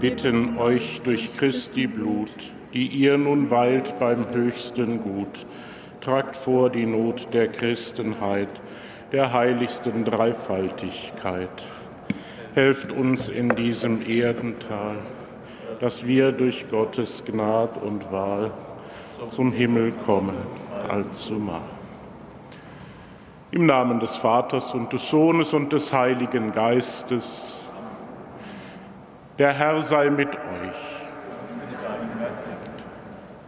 Bitten euch durch Christi Blut, die ihr nun weilt beim höchsten Gut, tragt vor die Not der Christenheit, der heiligsten Dreifaltigkeit. Helft uns in diesem Erdental, dass wir durch Gottes Gnad und Wahl zum Himmel kommen, allzumal. Im Namen des Vaters und des Sohnes und des Heiligen Geistes, der Herr sei mit euch.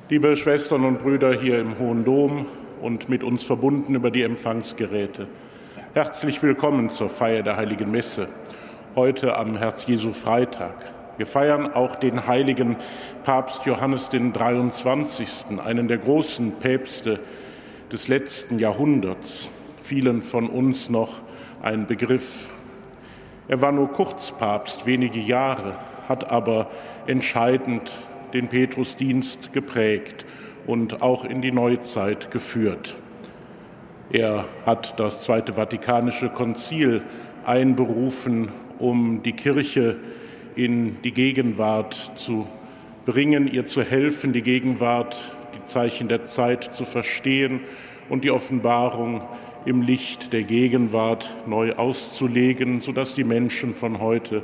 Liebe Schwestern und Brüder hier im Hohen Dom und mit uns verbunden über die Empfangsgeräte, herzlich willkommen zur Feier der Heiligen Messe, heute am Herz-Jesu-Freitag. Wir feiern auch den heiligen Papst Johannes den 23., einen der großen Päpste des letzten Jahrhunderts, vielen von uns noch ein Begriff. Er war nur kurz Papst, wenige Jahre, hat aber entscheidend den Petrusdienst geprägt und auch in die Neuzeit geführt. Er hat das Zweite Vatikanische Konzil einberufen, um die Kirche in die Gegenwart zu bringen, ihr zu helfen, die Gegenwart, die Zeichen der Zeit zu verstehen und die Offenbarung im Licht der Gegenwart neu auszulegen, sodass die Menschen von heute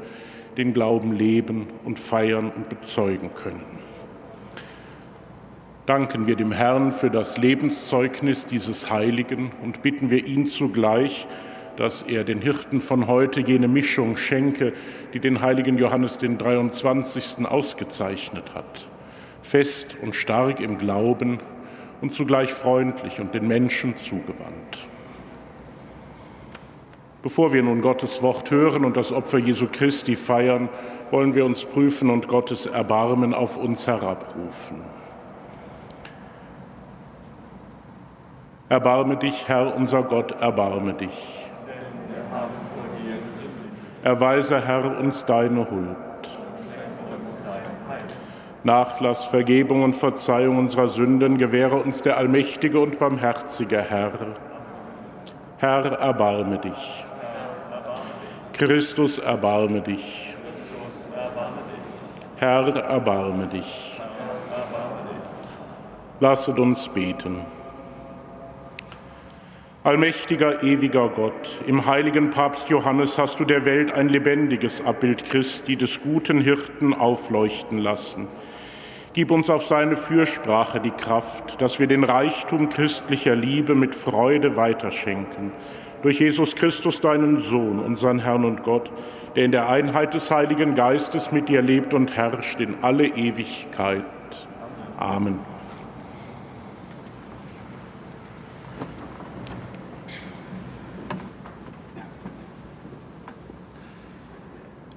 den Glauben leben und feiern und bezeugen können. Danken wir dem Herrn für das Lebenszeugnis dieses Heiligen und bitten wir ihn zugleich, dass er den Hirten von heute jene Mischung schenke, die den heiligen Johannes den 23. ausgezeichnet hat. Fest und stark im Glauben und zugleich freundlich und den Menschen zugewandt. Bevor wir nun Gottes Wort hören und das Opfer Jesu Christi feiern, wollen wir uns prüfen und Gottes Erbarmen auf uns herabrufen. Erbarme dich, Herr unser Gott, erbarme dich. Erweise, Herr, uns deine Huld. Nachlass, Vergebung und Verzeihung unserer Sünden gewähre uns der allmächtige und barmherzige Herr. Herr, erbarme dich. Christus, erbarme dich. Herr, erbarme dich. Lasset uns beten. Allmächtiger, ewiger Gott, im heiligen Papst Johannes hast du der Welt ein lebendiges Abbild Christi des guten Hirten aufleuchten lassen. Gib uns auf seine Fürsprache die Kraft, dass wir den Reichtum christlicher Liebe mit Freude weiterschenken durch Jesus Christus, deinen Sohn, unseren Herrn und Gott, der in der Einheit des Heiligen Geistes mit dir lebt und herrscht in alle Ewigkeit. Amen.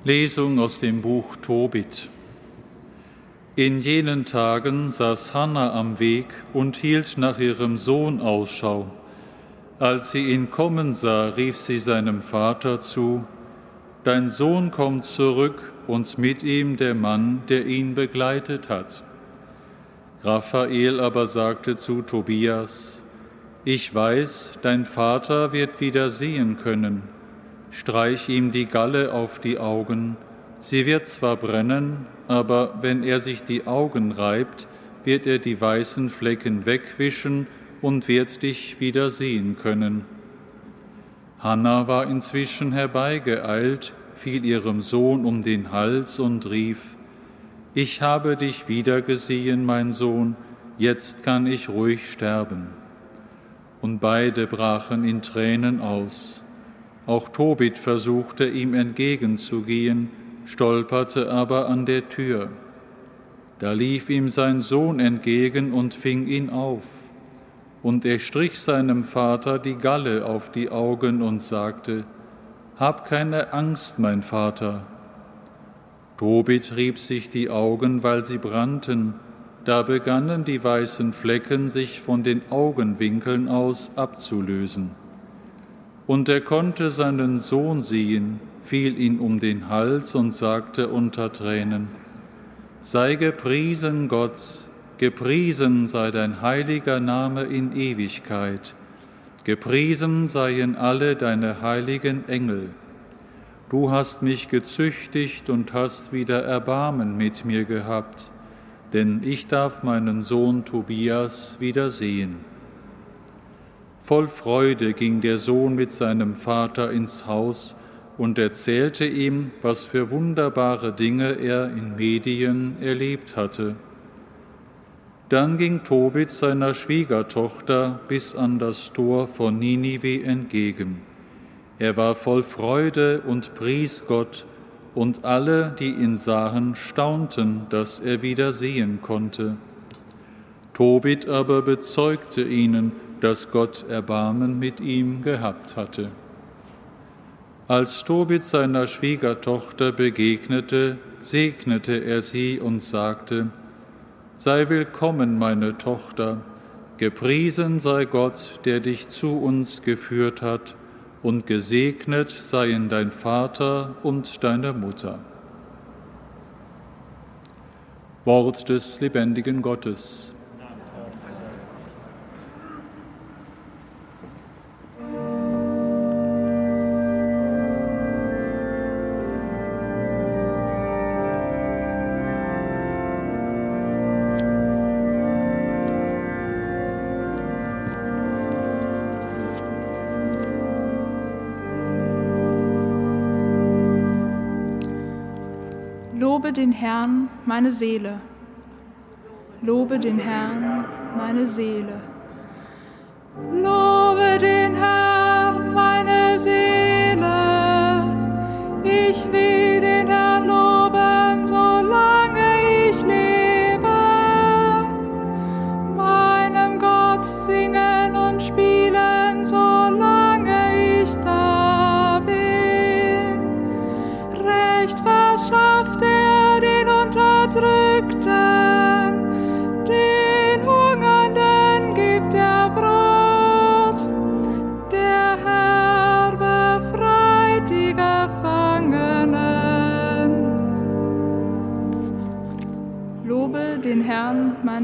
Lesung aus dem Buch Tobit. In jenen Tagen saß Hannah am Weg und hielt nach ihrem Sohn Ausschau. Als sie ihn kommen sah, rief sie seinem Vater zu, Dein Sohn kommt zurück und mit ihm der Mann, der ihn begleitet hat. Raphael aber sagte zu Tobias, Ich weiß, dein Vater wird wieder sehen können. Streich ihm die Galle auf die Augen, sie wird zwar brennen, aber wenn er sich die Augen reibt, wird er die weißen Flecken wegwischen und wird dich wieder sehen können. Hanna war inzwischen herbeigeeilt, fiel ihrem Sohn um den Hals und rief, Ich habe dich wiedergesehen, mein Sohn, jetzt kann ich ruhig sterben. Und beide brachen in Tränen aus. Auch Tobit versuchte ihm entgegenzugehen, stolperte aber an der Tür. Da lief ihm sein Sohn entgegen und fing ihn auf. Und er strich seinem Vater die Galle auf die Augen und sagte, Hab keine Angst, mein Vater. Tobit rieb sich die Augen, weil sie brannten, da begannen die weißen Flecken sich von den Augenwinkeln aus abzulösen. Und er konnte seinen Sohn sehen, fiel ihn um den Hals und sagte unter Tränen, Sei gepriesen Gott, Gepriesen sei dein heiliger Name in Ewigkeit. Gepriesen seien alle deine heiligen Engel. Du hast mich gezüchtigt und hast wieder Erbarmen mit mir gehabt, denn ich darf meinen Sohn Tobias wiedersehen. Voll Freude ging der Sohn mit seinem Vater ins Haus und erzählte ihm, was für wunderbare Dinge er in Medien erlebt hatte. Dann ging Tobit seiner Schwiegertochter bis an das Tor von Ninive entgegen er war voll Freude und pries Gott, und alle, die ihn sahen, staunten, dass er wieder sehen konnte. Tobit aber bezeugte ihnen, dass Gott Erbarmen mit ihm gehabt hatte. Als Tobit seiner Schwiegertochter begegnete, segnete er sie und sagte, Sei willkommen, meine Tochter, gepriesen sei Gott, der dich zu uns geführt hat, und gesegnet seien dein Vater und deine Mutter. Wort des lebendigen Gottes. Herrn, meine Seele. Lobe den Herrn, meine Seele. Lobe den Herrn, meine Seele. Ich will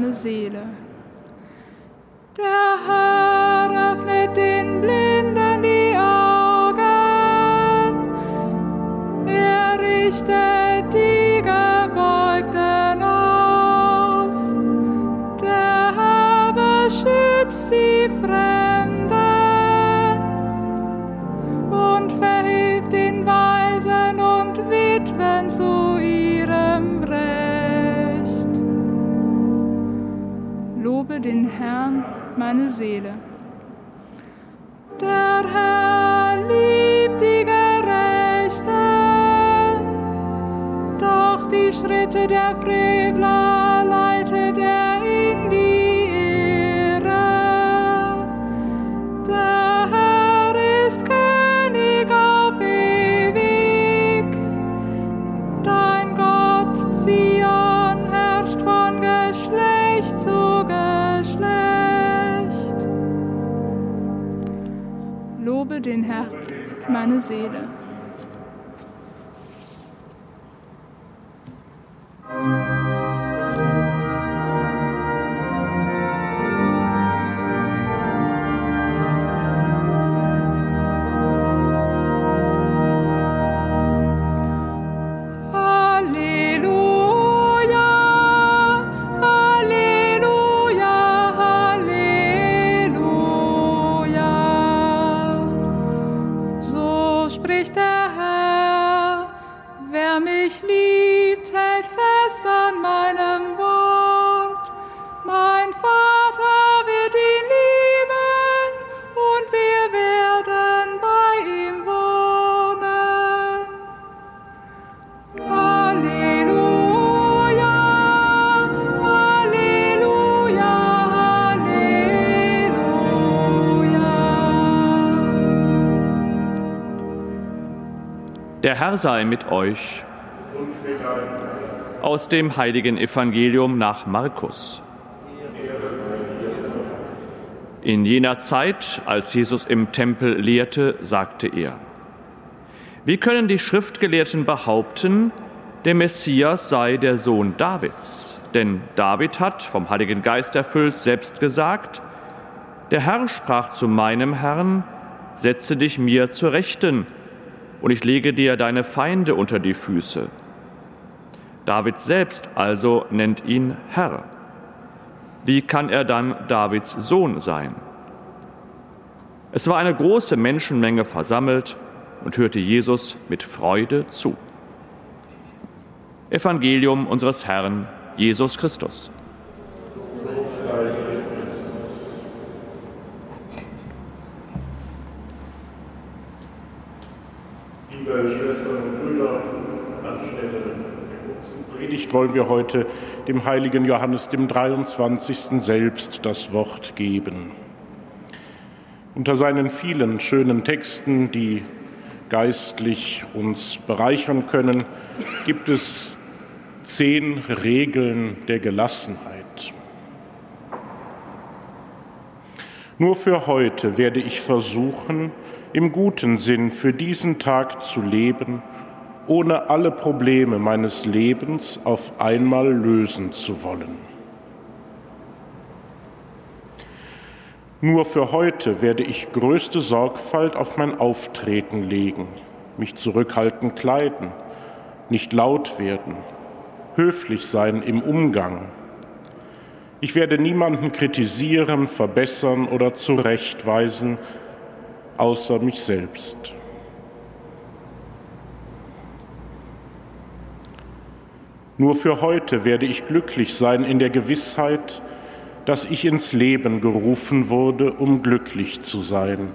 Herrn, meine Seele. Der Herr liebt die Gerechten, doch die Schritte der Frevler leitet er den Herrn, meine Seele. Herr sei mit euch. Aus dem heiligen Evangelium nach Markus. In jener Zeit, als Jesus im Tempel lehrte, sagte er, Wie können die Schriftgelehrten behaupten, der Messias sei der Sohn Davids? Denn David hat, vom Heiligen Geist erfüllt, selbst gesagt, Der Herr sprach zu meinem Herrn, Setze dich mir zur Rechten, und ich lege dir deine Feinde unter die Füße. David selbst also nennt ihn Herr. Wie kann er dann Davids Sohn sein? Es war eine große Menschenmenge versammelt und hörte Jesus mit Freude zu. Evangelium unseres Herrn Jesus Christus. Schwestern und Brüder, anstelle Predigt wollen wir heute dem heiligen Johannes dem 23. selbst das Wort geben. Unter seinen vielen schönen Texten, die geistlich uns bereichern können, gibt es zehn Regeln der Gelassenheit. Nur für heute werde ich versuchen, im guten Sinn für diesen Tag zu leben, ohne alle Probleme meines Lebens auf einmal lösen zu wollen. Nur für heute werde ich größte Sorgfalt auf mein Auftreten legen, mich zurückhaltend kleiden, nicht laut werden, höflich sein im Umgang. Ich werde niemanden kritisieren, verbessern oder zurechtweisen, außer mich selbst. Nur für heute werde ich glücklich sein in der Gewissheit, dass ich ins Leben gerufen wurde, um glücklich zu sein.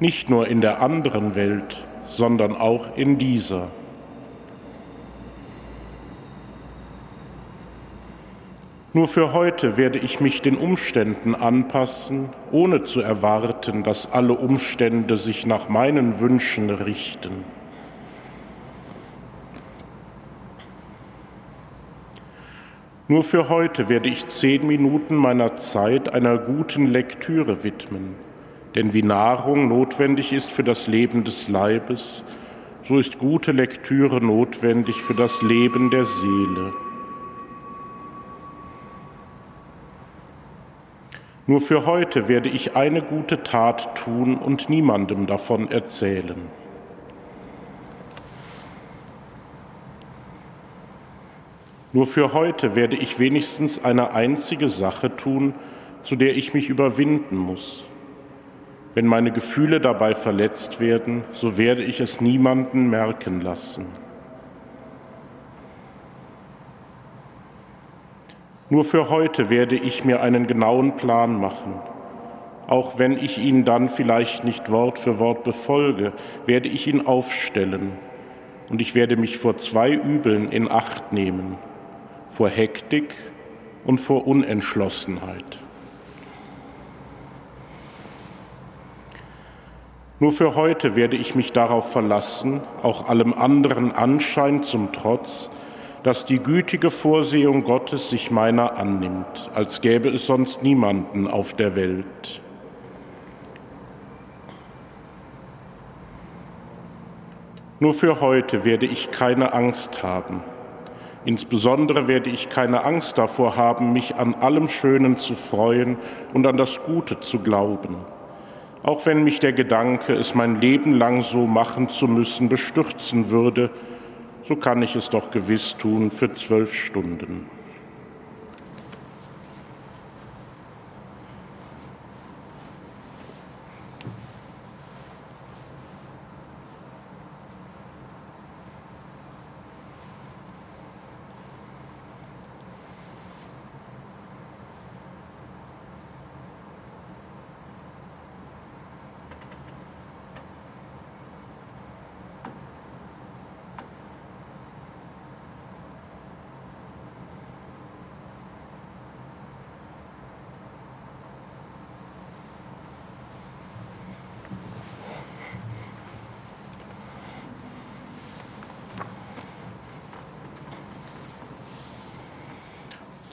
Nicht nur in der anderen Welt, sondern auch in dieser. Nur für heute werde ich mich den Umständen anpassen, ohne zu erwarten, dass alle Umstände sich nach meinen Wünschen richten. Nur für heute werde ich zehn Minuten meiner Zeit einer guten Lektüre widmen. Denn wie Nahrung notwendig ist für das Leben des Leibes, so ist gute Lektüre notwendig für das Leben der Seele. Nur für heute werde ich eine gute Tat tun und niemandem davon erzählen. Nur für heute werde ich wenigstens eine einzige Sache tun, zu der ich mich überwinden muss. Wenn meine Gefühle dabei verletzt werden, so werde ich es niemanden merken lassen. Nur für heute werde ich mir einen genauen Plan machen. Auch wenn ich ihn dann vielleicht nicht Wort für Wort befolge, werde ich ihn aufstellen und ich werde mich vor zwei Übeln in Acht nehmen, vor Hektik und vor Unentschlossenheit. Nur für heute werde ich mich darauf verlassen, auch allem anderen Anschein zum Trotz, dass die gütige Vorsehung Gottes sich meiner annimmt, als gäbe es sonst niemanden auf der Welt. Nur für heute werde ich keine Angst haben. Insbesondere werde ich keine Angst davor haben, mich an allem Schönen zu freuen und an das Gute zu glauben. Auch wenn mich der Gedanke, es mein Leben lang so machen zu müssen, bestürzen würde, so kann ich es doch gewiss tun für zwölf Stunden.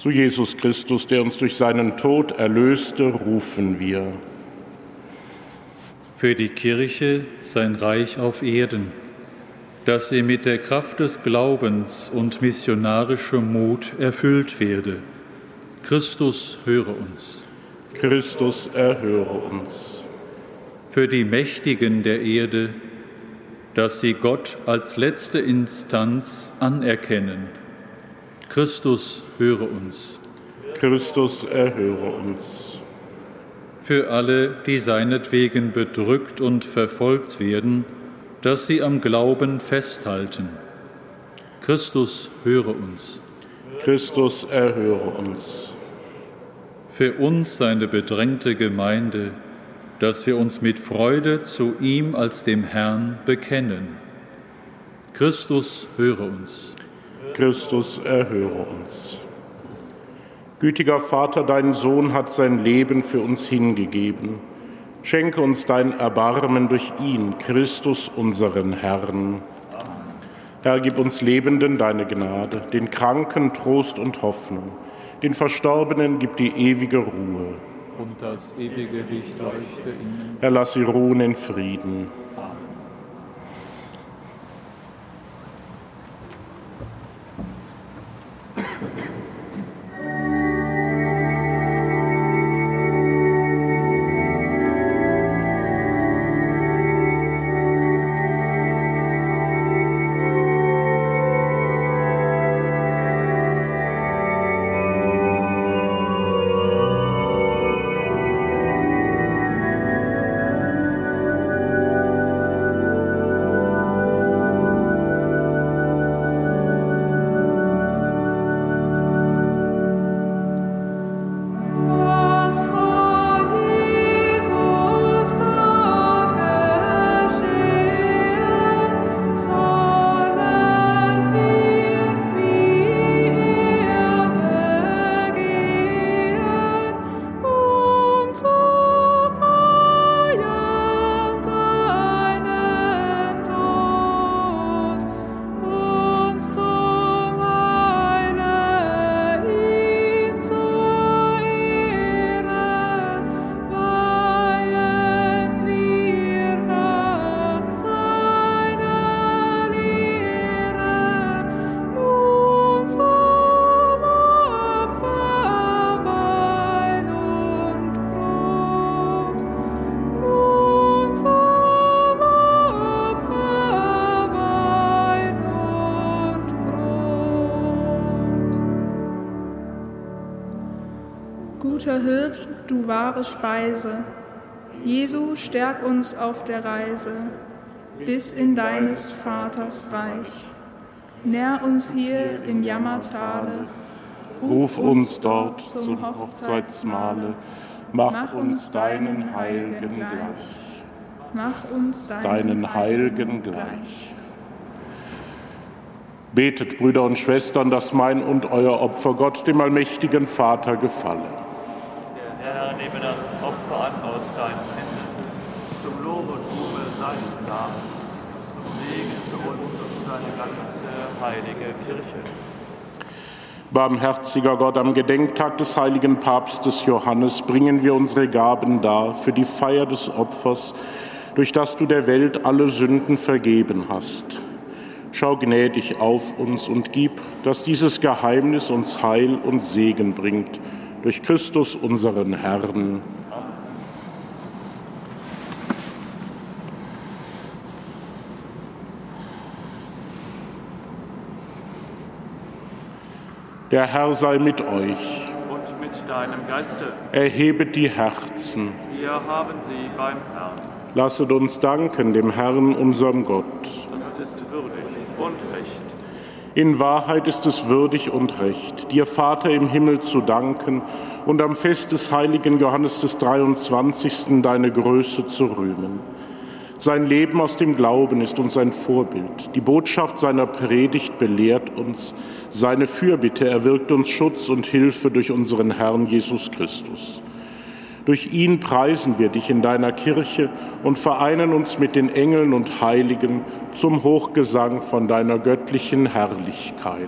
Zu Jesus Christus, der uns durch seinen Tod erlöste, rufen wir. Für die Kirche sein Reich auf Erden, dass sie mit der Kraft des Glaubens und missionarischem Mut erfüllt werde. Christus höre uns. Christus erhöre uns. Für die Mächtigen der Erde, dass sie Gott als letzte Instanz anerkennen. Christus, höre uns. Christus, erhöre uns. Für alle, die seinetwegen bedrückt und verfolgt werden, dass sie am Glauben festhalten. Christus, höre uns. Christus, erhöre uns. Für uns, seine bedrängte Gemeinde, dass wir uns mit Freude zu ihm als dem Herrn bekennen. Christus, höre uns. Christus, erhöre uns. Gütiger Vater, dein Sohn hat sein Leben für uns hingegeben. Schenke uns dein Erbarmen durch ihn, Christus, unseren Herrn. Herr, gib uns Lebenden deine Gnade, den Kranken Trost und Hoffnung, den Verstorbenen gib die ewige Ruhe. Und das ewige Licht leuchte ihnen. Herr, lass sie ruhen in Frieden. Guter Hirt, du wahre Speise, Jesu, stärk uns auf der Reise bis in deines Vaters Reich. Nähr uns hier im Jammertale, Ruf uns dort zum Hochzeitsmahle, mach uns deinen Heiligen gleich. Mach uns Deinen Heiligen gleich. Betet, Brüder und Schwestern, dass mein und euer Opfer Gott, dem allmächtigen Vater, gefalle. Der Herr nehme das Opfer an aus deinen Händen, zum Lob und Ruhe seines Namens, zum Segen für uns und seine ganze heilige Kirche. Barmherziger Gott, am Gedenktag des heiligen Papstes Johannes bringen wir unsere Gaben dar für die Feier des Opfers, durch das du der Welt alle Sünden vergeben hast. Schau gnädig auf uns und gib, dass dieses Geheimnis uns Heil und Segen bringt. Durch Christus unseren Herrn. Der Herr sei mit euch. Und mit deinem Geiste, Erhebet die Herzen. wir haben sie beim Herrn. Lasset uns danken dem Herrn, unserem Gott. Das ist würdig und recht. In Wahrheit ist es würdig und recht, dir Vater im Himmel zu danken und am Fest des heiligen Johannes des 23. deine Größe zu rühmen. Sein Leben aus dem Glauben ist uns ein Vorbild. Die Botschaft seiner Predigt belehrt uns. Seine Fürbitte erwirkt uns Schutz und Hilfe durch unseren Herrn Jesus Christus. Durch ihn preisen wir dich in deiner Kirche und vereinen uns mit den Engeln und Heiligen zum Hochgesang von deiner göttlichen Herrlichkeit.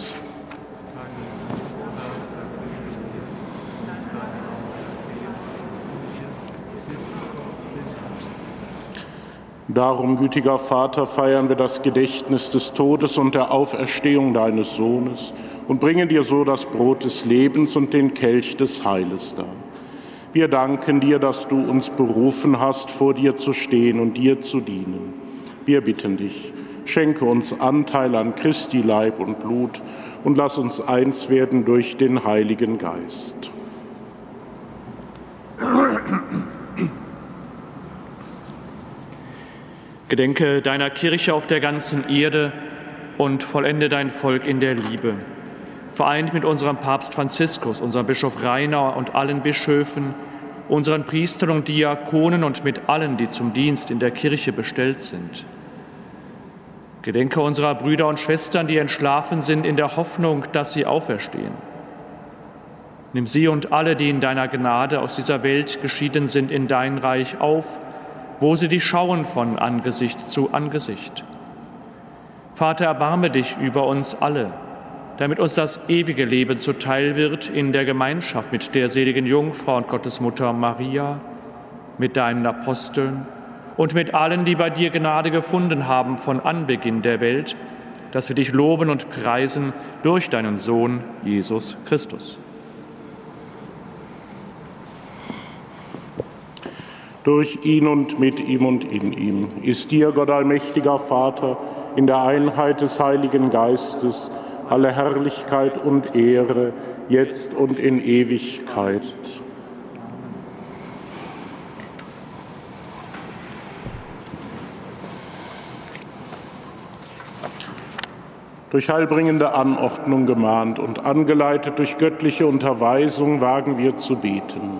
Darum, gütiger Vater, feiern wir das Gedächtnis des Todes und der Auferstehung deines Sohnes und bringen dir so das Brot des Lebens und den Kelch des Heiles dar. Wir danken dir, dass du uns berufen hast, vor dir zu stehen und dir zu dienen. Wir bitten dich, schenke uns Anteil an Christi Leib und Blut und lass uns eins werden durch den Heiligen Geist. Gedenke deiner Kirche auf der ganzen Erde und vollende dein Volk in der Liebe. Vereint mit unserem Papst Franziskus, unserem Bischof Rainer und allen Bischöfen, unseren Priestern und Diakonen und mit allen, die zum Dienst in der Kirche bestellt sind. Gedenke unserer Brüder und Schwestern, die entschlafen sind, in der Hoffnung, dass sie auferstehen. Nimm sie und alle, die in deiner Gnade aus dieser Welt geschieden sind, in dein Reich auf wo sie dich schauen von Angesicht zu Angesicht. Vater, erbarme dich über uns alle, damit uns das ewige Leben zuteil wird in der Gemeinschaft mit der seligen Jungfrau und Gottesmutter Maria, mit deinen Aposteln und mit allen, die bei dir Gnade gefunden haben von Anbeginn der Welt, dass wir dich loben und preisen durch deinen Sohn Jesus Christus. Durch ihn und mit ihm und in ihm, ist dir, Gott allmächtiger Vater, in der Einheit des Heiligen Geistes alle Herrlichkeit und Ehre, jetzt und in Ewigkeit. Durch heilbringende Anordnung gemahnt und angeleitet durch göttliche Unterweisung wagen wir zu beten.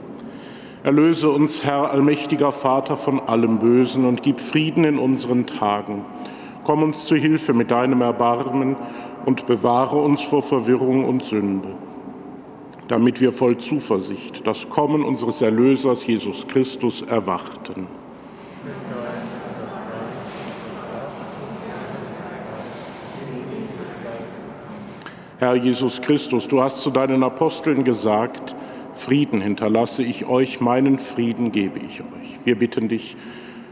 Erlöse uns, Herr, allmächtiger Vater, von allem Bösen und gib Frieden in unseren Tagen. Komm uns zu Hilfe mit deinem Erbarmen und bewahre uns vor Verwirrung und Sünde, damit wir voll Zuversicht das Kommen unseres Erlösers Jesus Christus erwarten. Herr Jesus Christus, du hast zu deinen Aposteln gesagt, Frieden hinterlasse ich euch, meinen Frieden gebe ich euch. Wir bitten dich,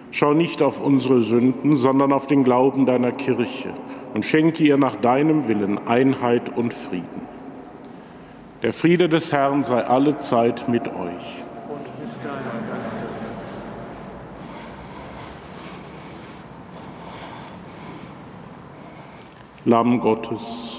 schau nicht auf unsere Sünden, sondern auf den Glauben deiner Kirche und schenke ihr nach deinem Willen Einheit und Frieden. Der Friede des Herrn sei alle Zeit mit euch. Lamm Gottes,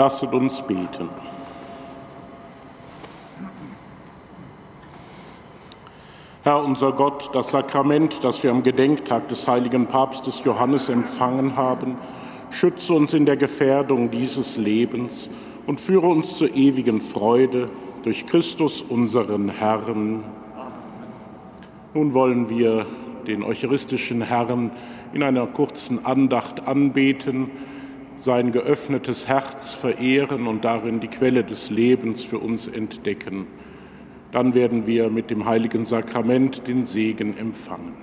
Lasset uns beten. Herr unser Gott, das Sakrament, das wir am Gedenktag des heiligen Papstes Johannes empfangen haben, schütze uns in der Gefährdung dieses Lebens und führe uns zur ewigen Freude durch Christus unseren Herrn. Nun wollen wir den eucharistischen Herrn in einer kurzen Andacht anbeten, sein geöffnetes Herz verehren und darin die Quelle des Lebens für uns entdecken. Dann werden wir mit dem heiligen Sakrament den Segen empfangen.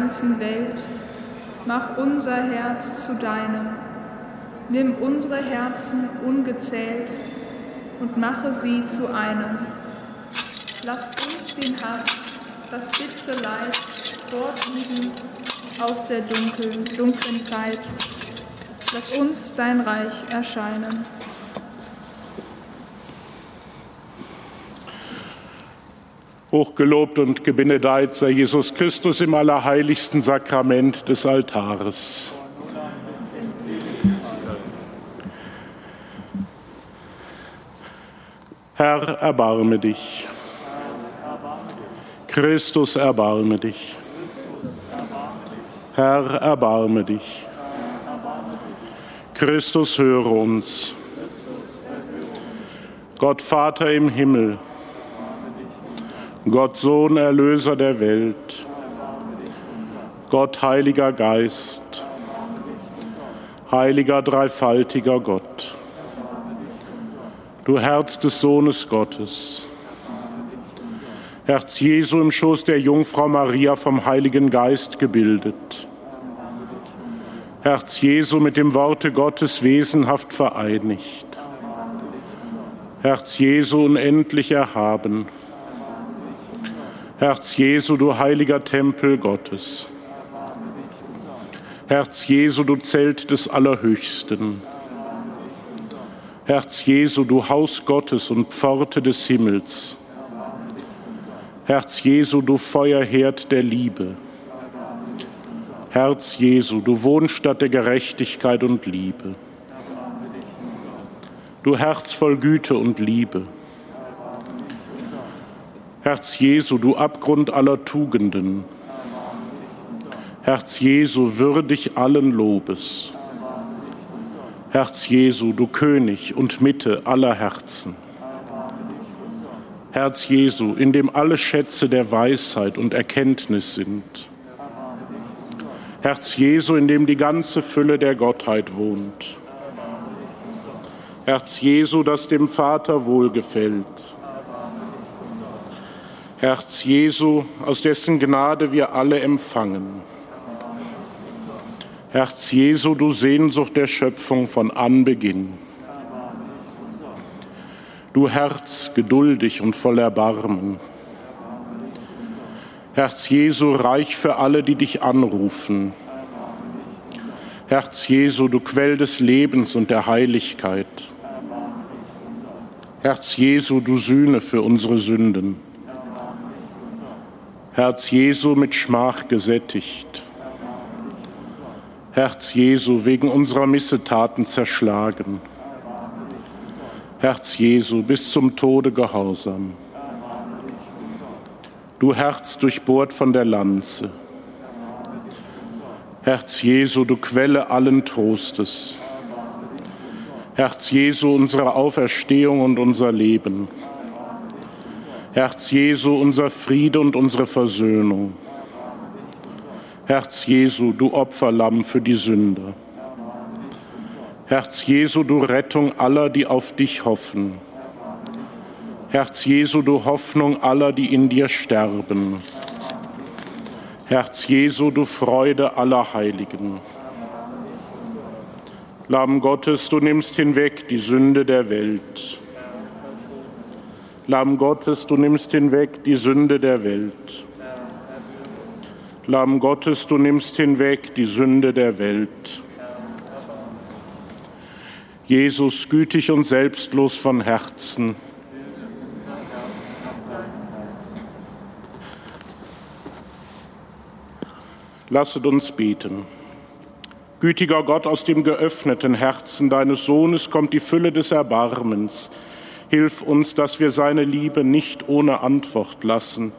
Ganzen Welt. Mach unser Herz zu deinem. Nimm unsere Herzen ungezählt und mache sie zu einem. Lass uns den Hass, das bittere Leid fortliegen aus der dunklen, dunklen Zeit. Lass uns dein Reich erscheinen. Hochgelobt und gebenedeit sei Jesus Christus im allerheiligsten Sakrament des Altares. Herr, erbarme dich. Christus, erbarme dich. Herr, erbarme dich. Christus, höre uns. Gott Vater im Himmel, Gott Sohn, Erlöser der Welt, Gott Heiliger Geist, Heiliger Dreifaltiger Gott, du Herz des Sohnes Gottes, Herz Jesu im Schoß der Jungfrau Maria vom Heiligen Geist gebildet, Herz Jesu mit dem Worte Gottes wesenhaft vereinigt, Herz Jesu unendlich erhaben, Herz Jesu, du heiliger Tempel Gottes. Herz Jesu, du Zelt des Allerhöchsten. Herz Jesu, du Haus Gottes und Pforte des Himmels. Herz Jesu, du Feuerherd der Liebe. Herz Jesu, du Wohnstatt der Gerechtigkeit und Liebe. Du Herz voll Güte und Liebe. Herz Jesu, du Abgrund aller Tugenden. Herz Jesu, würdig allen Lobes. Herz Jesu, du König und Mitte aller Herzen. Herz Jesu, in dem alle Schätze der Weisheit und Erkenntnis sind. Herz Jesu, in dem die ganze Fülle der Gottheit wohnt. Herz Jesu, das dem Vater wohlgefällt. Herz Jesu, aus dessen Gnade wir alle empfangen. Herz Jesu, du Sehnsucht der Schöpfung von Anbeginn. Du Herz, geduldig und voll Erbarmen. Herz Jesu, reich für alle, die dich anrufen. Herz Jesu, du Quell des Lebens und der Heiligkeit. Herz Jesu, du Sühne für unsere Sünden. Herz Jesu mit Schmach gesättigt. Herz Jesu wegen unserer Missetaten zerschlagen. Herz Jesu bis zum Tode gehorsam. Du Herz durchbohrt von der Lanze. Herz Jesu, du Quelle allen Trostes. Herz Jesu, unsere Auferstehung und unser Leben. Herz Jesu, unser Friede und unsere Versöhnung. Herz Jesu, du Opferlamm für die Sünder. Herz Jesu, du Rettung aller, die auf dich hoffen. Herz Jesu, du Hoffnung aller, die in dir sterben. Herz Jesu, du Freude aller Heiligen. Lamm Gottes, du nimmst hinweg die Sünde der Welt. Lamm Gottes, du nimmst hinweg die Sünde der Welt. Lamm Gottes, du nimmst hinweg die Sünde der Welt. Jesus, gütig und selbstlos von Herzen, Lasset uns beten. Gütiger Gott, aus dem geöffneten Herzen deines Sohnes kommt die Fülle des Erbarmens. Hilf uns, dass wir seine Liebe nicht ohne Antwort lassen.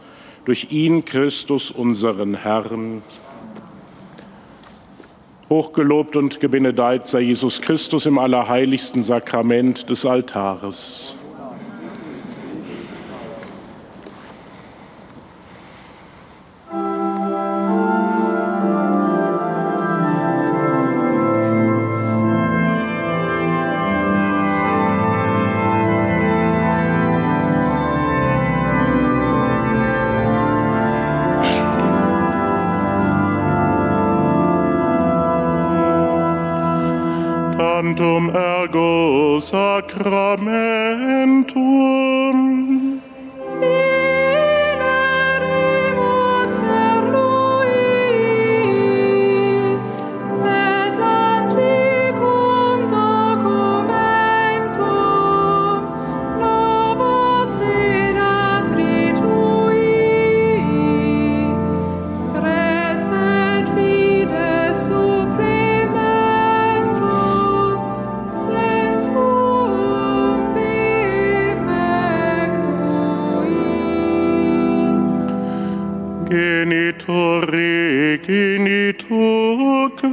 Durch ihn, Christus, unseren Herrn. Hochgelobt und gebenedeit sei Jesus Christus im allerheiligsten Sakrament des Altares. genitori genitoque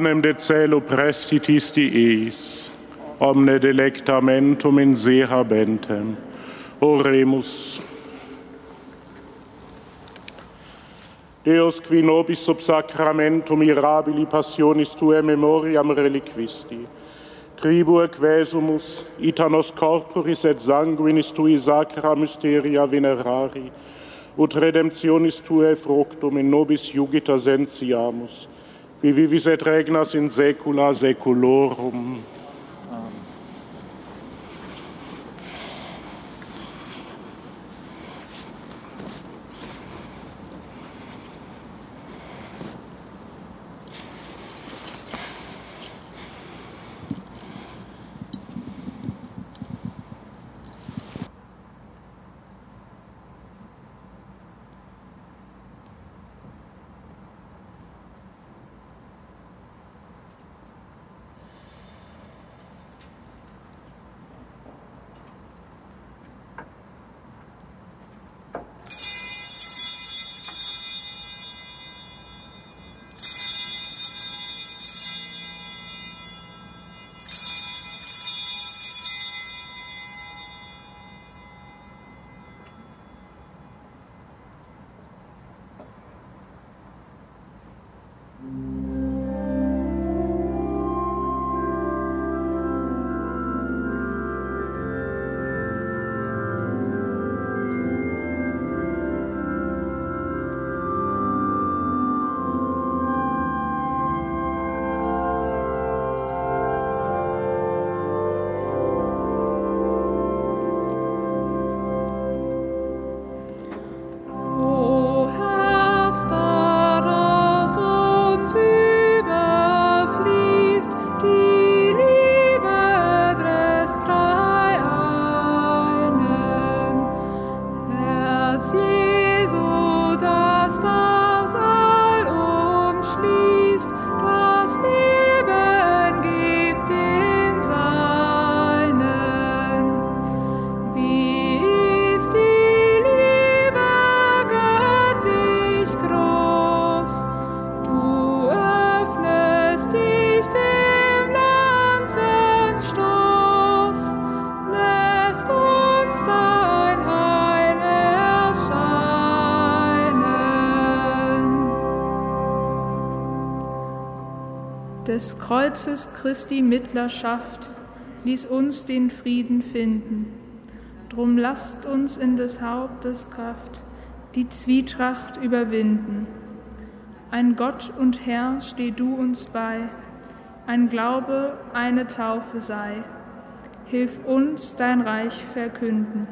panem de celo prestitis diis, omne delectamentum in se habentem. Oremus. Deus qui nobis sub sacramentum mirabili passionis tuae memoriam reliquisti, tribu quesumus, itanos corporis et sanguinis tui sacra mysteria venerari, ut redemptionis tuae fructum in nobis jugita sentiamus, wie vivis et regnas in saecula saeculorum. Des Kreuzes Christi Mittlerschaft ließ uns den Frieden finden. Drum lasst uns in des Hauptes Kraft die Zwietracht überwinden. Ein Gott und Herr steh du uns bei, ein Glaube, eine Taufe sei. Hilf uns dein Reich verkünden.